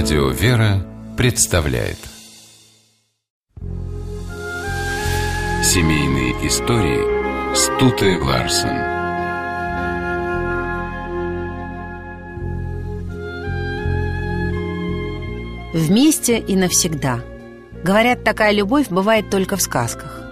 Радио «Вера» представляет. Семейные истории Стуты Ларсен. Вместе и навсегда. Говорят, такая любовь бывает только в сказках.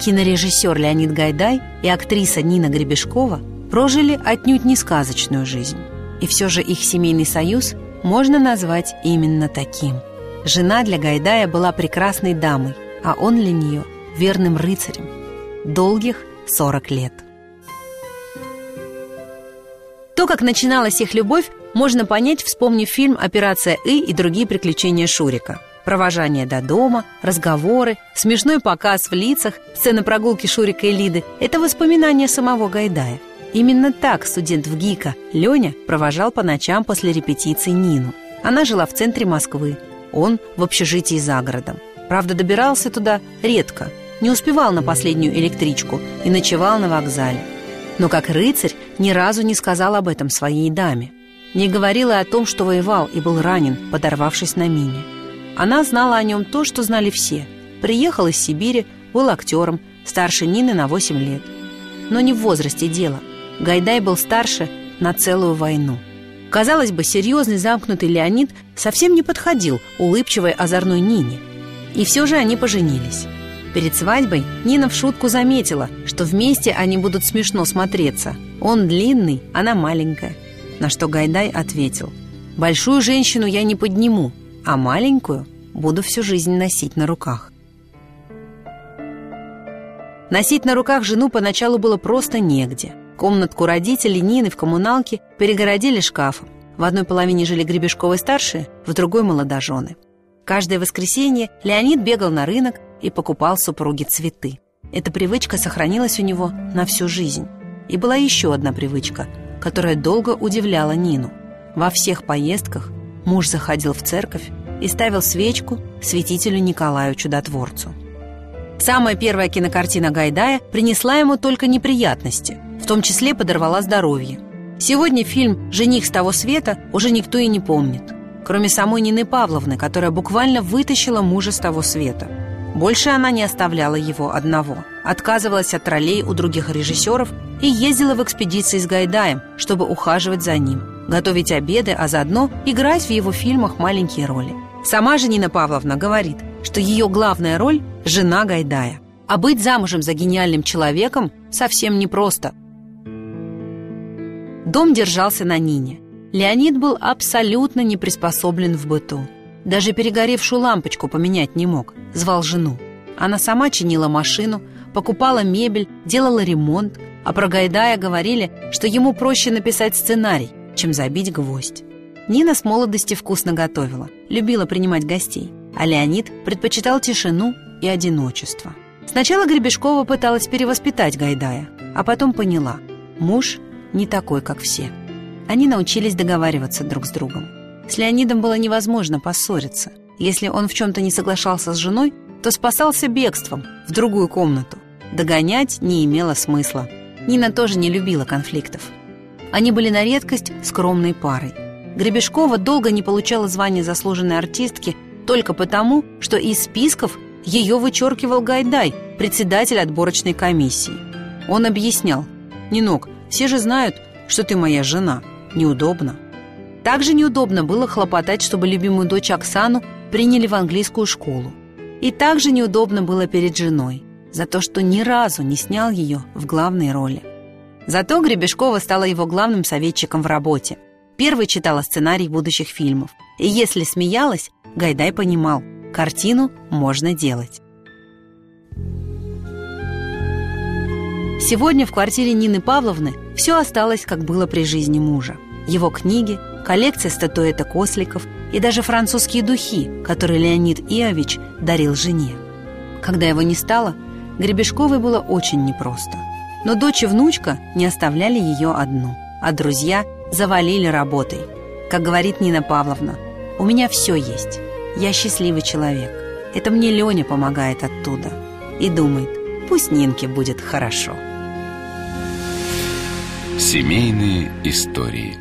Кинорежиссер Леонид Гайдай и актриса Нина Гребешкова прожили отнюдь не сказочную жизнь. И все же их семейный союз – можно назвать именно таким. Жена для Гайдая была прекрасной дамой, а он для нее верным рыцарем. Долгих 40 лет. То, как начиналась их любовь, можно понять, вспомнив фильм «Операция И» и другие приключения Шурика. Провожание до дома, разговоры, смешной показ в лицах, сцена прогулки Шурика и Лиды – это воспоминания самого Гайдая – Именно так студент в ГИКа Леня провожал по ночам после репетиции Нину. Она жила в центре Москвы, он в общежитии за городом. Правда, добирался туда редко, не успевал на последнюю электричку и ночевал на вокзале. Но как рыцарь ни разу не сказал об этом своей даме. Не говорил и о том, что воевал и был ранен, подорвавшись на мине. Она знала о нем то, что знали все. Приехал из Сибири, был актером, старше Нины на 8 лет. Но не в возрасте дело – Гайдай был старше на целую войну. Казалось бы, серьезный замкнутый Леонид совсем не подходил улыбчивой озорной Нине. И все же они поженились. Перед свадьбой Нина в шутку заметила, что вместе они будут смешно смотреться. Он длинный, она маленькая. На что Гайдай ответил, «Большую женщину я не подниму, а маленькую буду всю жизнь носить на руках». Носить на руках жену поначалу было просто негде. Комнатку родителей Нины в коммуналке перегородили шкафом. В одной половине жили Гребешковы-старшие, в другой – молодожены. Каждое воскресенье Леонид бегал на рынок и покупал супруге цветы. Эта привычка сохранилась у него на всю жизнь. И была еще одна привычка, которая долго удивляла Нину. Во всех поездках муж заходил в церковь и ставил свечку святителю Николаю Чудотворцу. Самая первая кинокартина Гайдая принесла ему только неприятности – том числе подорвала здоровье. Сегодня фильм «Жених с того света» уже никто и не помнит, кроме самой Нины Павловны, которая буквально вытащила мужа с того света. Больше она не оставляла его одного, отказывалась от ролей у других режиссеров и ездила в экспедиции с Гайдаем, чтобы ухаживать за ним, готовить обеды, а заодно играть в его фильмах маленькие роли. Сама же Нина Павловна говорит, что ее главная роль – жена Гайдая. А быть замужем за гениальным человеком совсем непросто, Дом держался на Нине. Леонид был абсолютно не приспособлен в быту. Даже перегоревшую лампочку поменять не мог. Звал жену. Она сама чинила машину, покупала мебель, делала ремонт, а про Гайдая говорили, что ему проще написать сценарий, чем забить гвоздь. Нина с молодости вкусно готовила, любила принимать гостей, а Леонид предпочитал тишину и одиночество. Сначала Гребешкова пыталась перевоспитать Гайдая, а потом поняла – муж не такой, как все. Они научились договариваться друг с другом. С Леонидом было невозможно поссориться. Если он в чем-то не соглашался с женой, то спасался бегством в другую комнату. Догонять не имело смысла. Нина тоже не любила конфликтов. Они были на редкость скромной парой. Гребешкова долго не получала звания заслуженной артистки только потому, что из списков ее вычеркивал Гайдай, председатель отборочной комиссии. Он объяснял, «Нинок, все же знают, что ты моя жена. Неудобно. Также неудобно было хлопотать, чтобы любимую дочь Оксану приняли в английскую школу. И также неудобно было перед женой за то, что ни разу не снял ее в главной роли. Зато Гребешкова стала его главным советчиком в работе. Первый читала сценарий будущих фильмов. И если смеялась, Гайдай понимал, картину можно делать. Сегодня в квартире Нины Павловны все осталось, как было при жизни мужа. Его книги, коллекция статуэток осликов и даже французские духи, которые Леонид Иович дарил жене. Когда его не стало, Гребешковой было очень непросто. Но дочь и внучка не оставляли ее одну, а друзья завалили работой. Как говорит Нина Павловна, «У меня все есть. Я счастливый человек. Это мне Леня помогает оттуда». И думает, пусть Нинке будет хорошо. Семейные истории